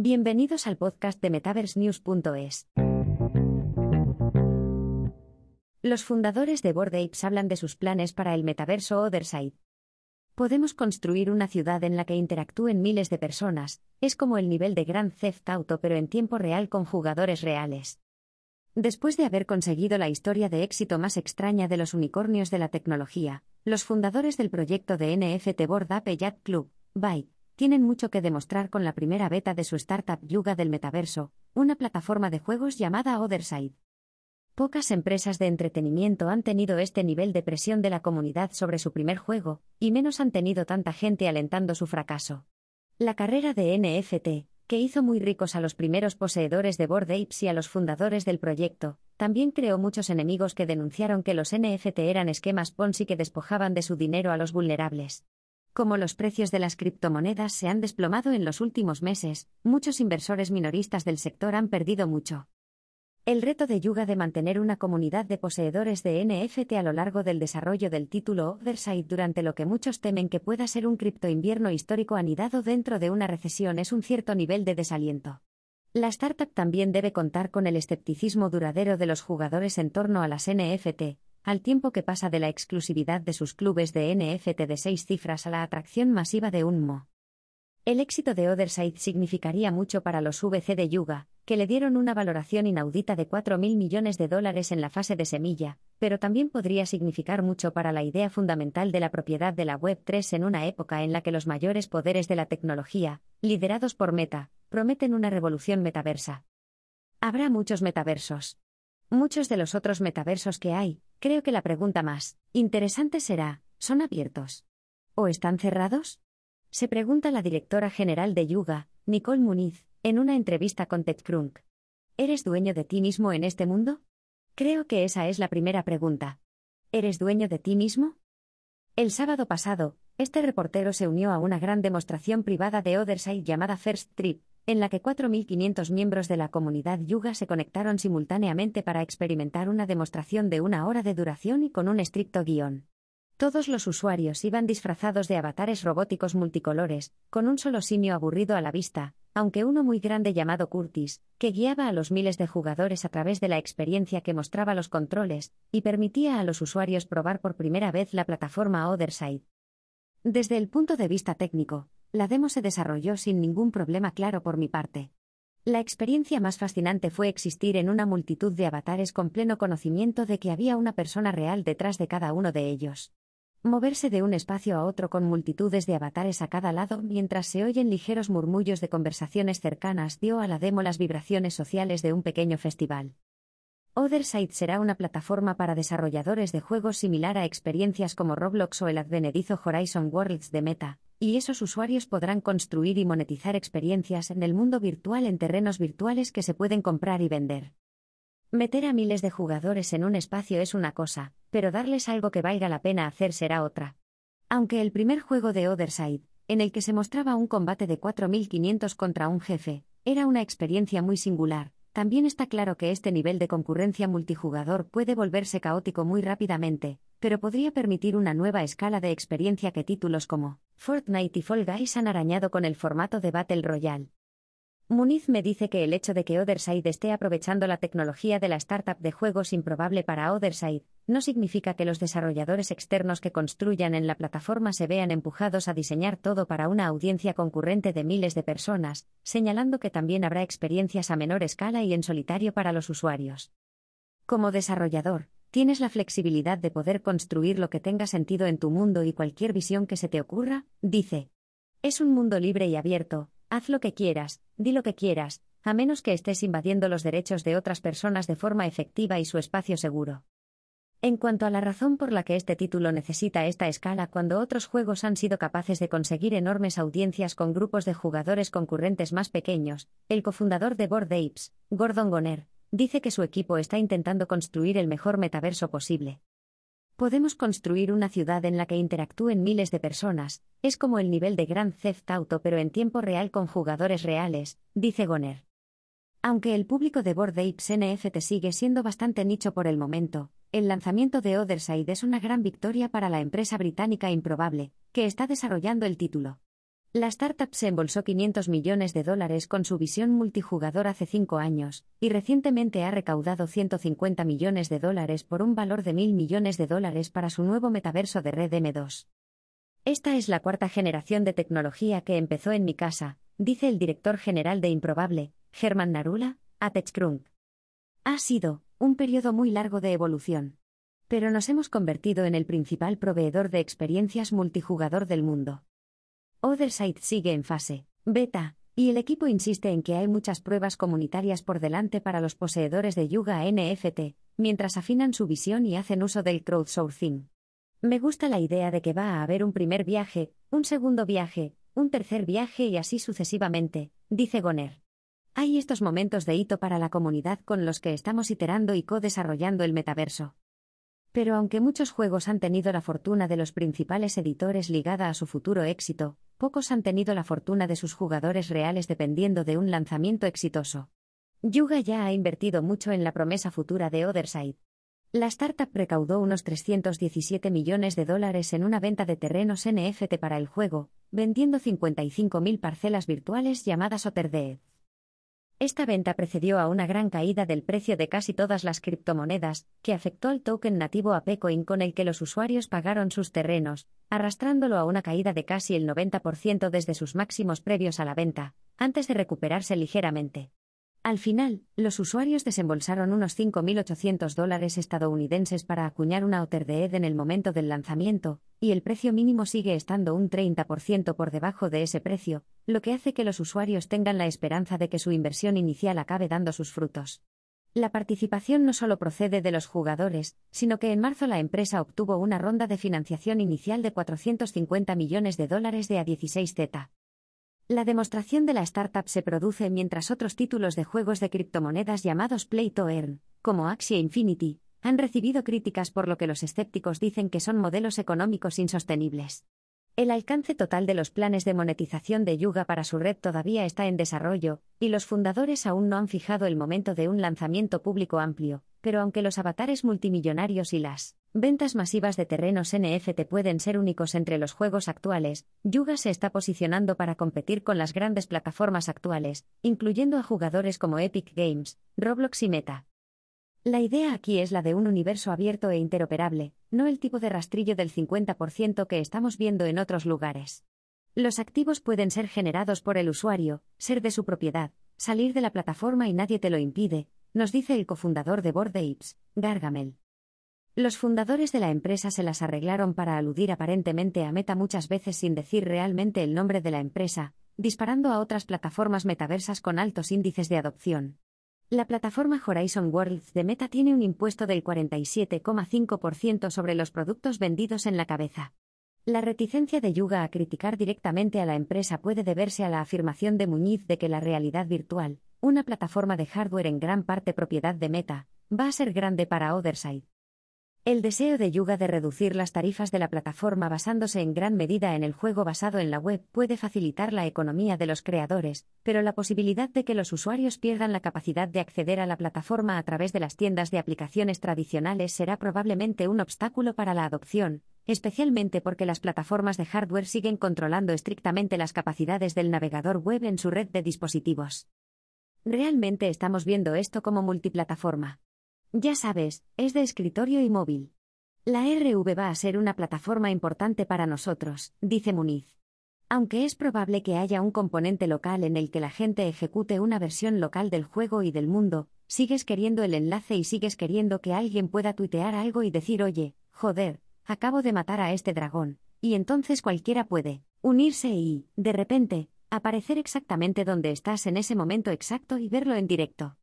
Bienvenidos al podcast de MetaverseNews.es. Los fundadores de Bored Apes hablan de sus planes para el metaverso Otherside. Podemos construir una ciudad en la que interactúen miles de personas, es como el nivel de Grand Theft Auto pero en tiempo real con jugadores reales. Después de haber conseguido la historia de éxito más extraña de los unicornios de la tecnología, los fundadores del proyecto de NFT Bored Ape Yacht Club, Byte, tienen mucho que demostrar con la primera beta de su startup Yuga del Metaverso, una plataforma de juegos llamada Otherside. Pocas empresas de entretenimiento han tenido este nivel de presión de la comunidad sobre su primer juego, y menos han tenido tanta gente alentando su fracaso. La carrera de NFT, que hizo muy ricos a los primeros poseedores de Bored Apes y a los fundadores del proyecto, también creó muchos enemigos que denunciaron que los NFT eran esquemas Ponzi que despojaban de su dinero a los vulnerables. Como los precios de las criptomonedas se han desplomado en los últimos meses, muchos inversores minoristas del sector han perdido mucho. El reto de Yuga de mantener una comunidad de poseedores de NFT a lo largo del desarrollo del título Otherside durante lo que muchos temen que pueda ser un cripto invierno histórico anidado dentro de una recesión es un cierto nivel de desaliento. La startup también debe contar con el escepticismo duradero de los jugadores en torno a las NFT, al tiempo que pasa de la exclusividad de sus clubes de NFT de seis cifras a la atracción masiva de un Mo. El éxito de Otherside significaría mucho para los VC de Yuga, que le dieron una valoración inaudita de 4.000 millones de dólares en la fase de semilla, pero también podría significar mucho para la idea fundamental de la propiedad de la Web3 en una época en la que los mayores poderes de la tecnología, liderados por Meta, prometen una revolución metaversa. Habrá muchos metaversos. Muchos de los otros metaversos que hay, creo que la pregunta más interesante será, ¿son abiertos? ¿O están cerrados? Se pregunta la directora general de Yuga, Nicole Muniz, en una entrevista con TechCrunch. ¿Eres dueño de ti mismo en este mundo? Creo que esa es la primera pregunta. ¿Eres dueño de ti mismo? El sábado pasado, este reportero se unió a una gran demostración privada de Otherside llamada First Trip, en la que 4.500 miembros de la comunidad Yuga se conectaron simultáneamente para experimentar una demostración de una hora de duración y con un estricto guion. Todos los usuarios iban disfrazados de avatares robóticos multicolores, con un solo simio aburrido a la vista, aunque uno muy grande llamado Curtis, que guiaba a los miles de jugadores a través de la experiencia que mostraba los controles, y permitía a los usuarios probar por primera vez la plataforma Otherside. Desde el punto de vista técnico, la demo se desarrolló sin ningún problema claro por mi parte. La experiencia más fascinante fue existir en una multitud de avatares con pleno conocimiento de que había una persona real detrás de cada uno de ellos. Moverse de un espacio a otro con multitudes de avatares a cada lado mientras se oyen ligeros murmullos de conversaciones cercanas dio a la demo las vibraciones sociales de un pequeño festival. Otherside será una plataforma para desarrolladores de juegos similar a experiencias como Roblox o el advenedizo Horizon Worlds de Meta, y esos usuarios podrán construir y monetizar experiencias en el mundo virtual en terrenos virtuales que se pueden comprar y vender. Meter a miles de jugadores en un espacio es una cosa, pero darles algo que valga la pena hacer será otra. Aunque el primer juego de Otherside, en el que se mostraba un combate de 4.500 contra un jefe, era una experiencia muy singular, también está claro que este nivel de concurrencia multijugador puede volverse caótico muy rápidamente, pero podría permitir una nueva escala de experiencia que títulos como Fortnite y Fall Guys han arañado con el formato de Battle Royale. Muniz me dice que el hecho de que Otherside esté aprovechando la tecnología de la startup de juegos improbable para Otherside, no significa que los desarrolladores externos que construyan en la plataforma se vean empujados a diseñar todo para una audiencia concurrente de miles de personas, señalando que también habrá experiencias a menor escala y en solitario para los usuarios. Como desarrollador, tienes la flexibilidad de poder construir lo que tenga sentido en tu mundo y cualquier visión que se te ocurra, dice. Es un mundo libre y abierto, Haz lo que quieras, di lo que quieras, a menos que estés invadiendo los derechos de otras personas de forma efectiva y su espacio seguro. En cuanto a la razón por la que este título necesita esta escala cuando otros juegos han sido capaces de conseguir enormes audiencias con grupos de jugadores concurrentes más pequeños, el cofundador de Bored Apes, Gordon Goner, dice que su equipo está intentando construir el mejor metaverso posible. Podemos construir una ciudad en la que interactúen miles de personas, es como el nivel de Grand Theft Auto pero en tiempo real con jugadores reales, dice Goner. Aunque el público de Bored Apes NFT sigue siendo bastante nicho por el momento, el lanzamiento de Otherside es una gran victoria para la empresa británica Improbable, que está desarrollando el título. La startup se embolsó 500 millones de dólares con su visión multijugador hace cinco años, y recientemente ha recaudado 150 millones de dólares por un valor de mil millones de dólares para su nuevo metaverso de red M2. Esta es la cuarta generación de tecnología que empezó en mi casa, dice el director general de Improbable, Germán Narula, a TechCrunch. Ha sido un periodo muy largo de evolución. Pero nos hemos convertido en el principal proveedor de experiencias multijugador del mundo. Otherside sigue en fase beta, y el equipo insiste en que hay muchas pruebas comunitarias por delante para los poseedores de Yuga NFT, mientras afinan su visión y hacen uso del crowdsourcing. Me gusta la idea de que va a haber un primer viaje, un segundo viaje, un tercer viaje y así sucesivamente, dice Goner. Hay estos momentos de hito para la comunidad con los que estamos iterando y co-desarrollando el metaverso. Pero aunque muchos juegos han tenido la fortuna de los principales editores ligada a su futuro éxito, pocos han tenido la fortuna de sus jugadores reales dependiendo de un lanzamiento exitoso. Yuga ya ha invertido mucho en la promesa futura de Otherside. La startup recaudó unos 317 millones de dólares en una venta de terrenos NFT para el juego, vendiendo 55.000 parcelas virtuales llamadas Otherdeed. Esta venta precedió a una gran caída del precio de casi todas las criptomonedas, que afectó al token nativo Apecoin con el que los usuarios pagaron sus terrenos, arrastrándolo a una caída de casi el 90% desde sus máximos previos a la venta, antes de recuperarse ligeramente. Al final, los usuarios desembolsaron unos 5.800 dólares estadounidenses para acuñar una Otherdeed en el momento del lanzamiento, y el precio mínimo sigue estando un 30% por debajo de ese precio, lo que hace que los usuarios tengan la esperanza de que su inversión inicial acabe dando sus frutos. La participación no solo procede de los jugadores, sino que en marzo la empresa obtuvo una ronda de financiación inicial de 450 millones de dólares de A16Z. La demostración de la startup se produce mientras otros títulos de juegos de criptomonedas llamados Play to Earn, como Axie Infinity, han recibido críticas por lo que los escépticos dicen que son modelos económicos insostenibles. El alcance total de los planes de monetización de Yuga para su red todavía está en desarrollo, y los fundadores aún no han fijado el momento de un lanzamiento público amplio, pero aunque los avatares multimillonarios y las ventas masivas de terrenos NFT pueden ser únicos entre los juegos actuales, Yuga se está posicionando para competir con las grandes plataformas actuales, incluyendo a jugadores como Epic Games, Roblox y Meta. La idea aquí es la de un universo abierto e interoperable, no el tipo de rastrillo del 50% que estamos viendo en otros lugares. Los activos pueden ser generados por el usuario, ser de su propiedad, salir de la plataforma y nadie te lo impide, nos dice el cofundador de Bored Apes, Gargamel. Los fundadores de la empresa se las arreglaron para aludir aparentemente a Meta muchas veces sin decir realmente el nombre de la empresa, disparando a otras plataformas metaversas con altos índices de adopción. La plataforma Horizon Worlds de Meta tiene un impuesto del 47,5% sobre los productos vendidos en la cabeza. La reticencia de Yuga a criticar directamente a la empresa puede deberse a la afirmación de Muñiz de que la realidad virtual, una plataforma de hardware en gran parte propiedad de Meta, va a ser grande para Otherside. El deseo de Yuga de reducir las tarifas de la plataforma basándose en gran medida en el juego basado en la web puede facilitar la economía de los creadores, pero la posibilidad de que los usuarios pierdan la capacidad de acceder a la plataforma a través de las tiendas de aplicaciones tradicionales será probablemente un obstáculo para la adopción, especialmente porque las plataformas de hardware siguen controlando estrictamente las capacidades del navegador web en su red de dispositivos. Realmente estamos viendo esto como multiplataforma. Ya sabes, es de escritorio y móvil. La RV va a ser una plataforma importante para nosotros, dice Muniz. Aunque es probable que haya un componente local en el que la gente ejecute una versión local del juego y del mundo, sigues queriendo el enlace y sigues queriendo que alguien pueda tuitear algo y decir, oye, joder, acabo de matar a este dragón, y entonces cualquiera puede unirse y, de repente, aparecer exactamente donde estás en ese momento exacto y verlo en directo.